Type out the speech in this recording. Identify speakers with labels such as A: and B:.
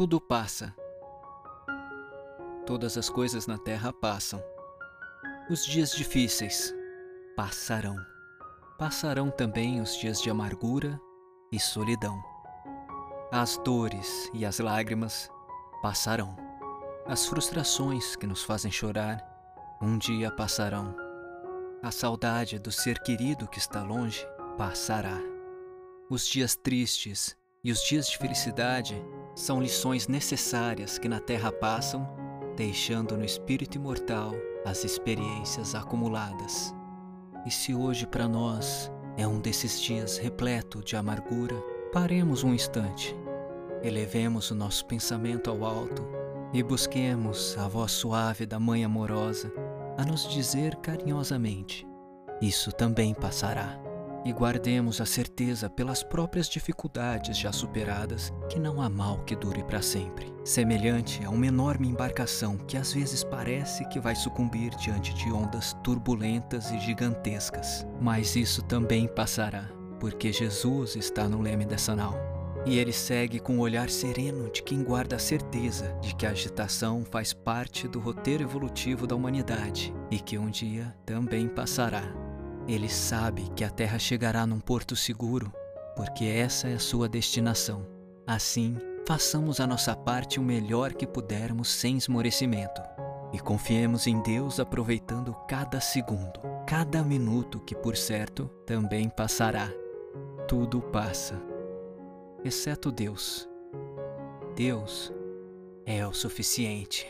A: Tudo passa. Todas as coisas na terra passam. Os dias difíceis passarão. Passarão também os dias de amargura e solidão. As dores e as lágrimas passarão. As frustrações que nos fazem chorar um dia passarão. A saudade do ser querido que está longe passará. Os dias tristes e os dias de felicidade são lições necessárias que na Terra passam, deixando no espírito imortal as experiências acumuladas. E se hoje para nós é um desses dias repleto de amargura, paremos um instante, elevemos o nosso pensamento ao alto e busquemos a voz suave da Mãe amorosa a nos dizer carinhosamente: Isso também passará. E guardemos a certeza pelas próprias dificuldades já superadas que não há mal que dure para sempre. Semelhante a uma enorme embarcação que às vezes parece que vai sucumbir diante de ondas turbulentas e gigantescas. Mas isso também passará, porque Jesus está no leme dessa nau. E ele segue com o olhar sereno de quem guarda a certeza de que a agitação faz parte do roteiro evolutivo da humanidade e que um dia também passará. Ele sabe que a Terra chegará num porto seguro, porque essa é a sua destinação. Assim, façamos a nossa parte o melhor que pudermos sem esmorecimento. E confiemos em Deus aproveitando cada segundo, cada minuto que, por certo, também passará. Tudo passa exceto Deus. Deus é o suficiente.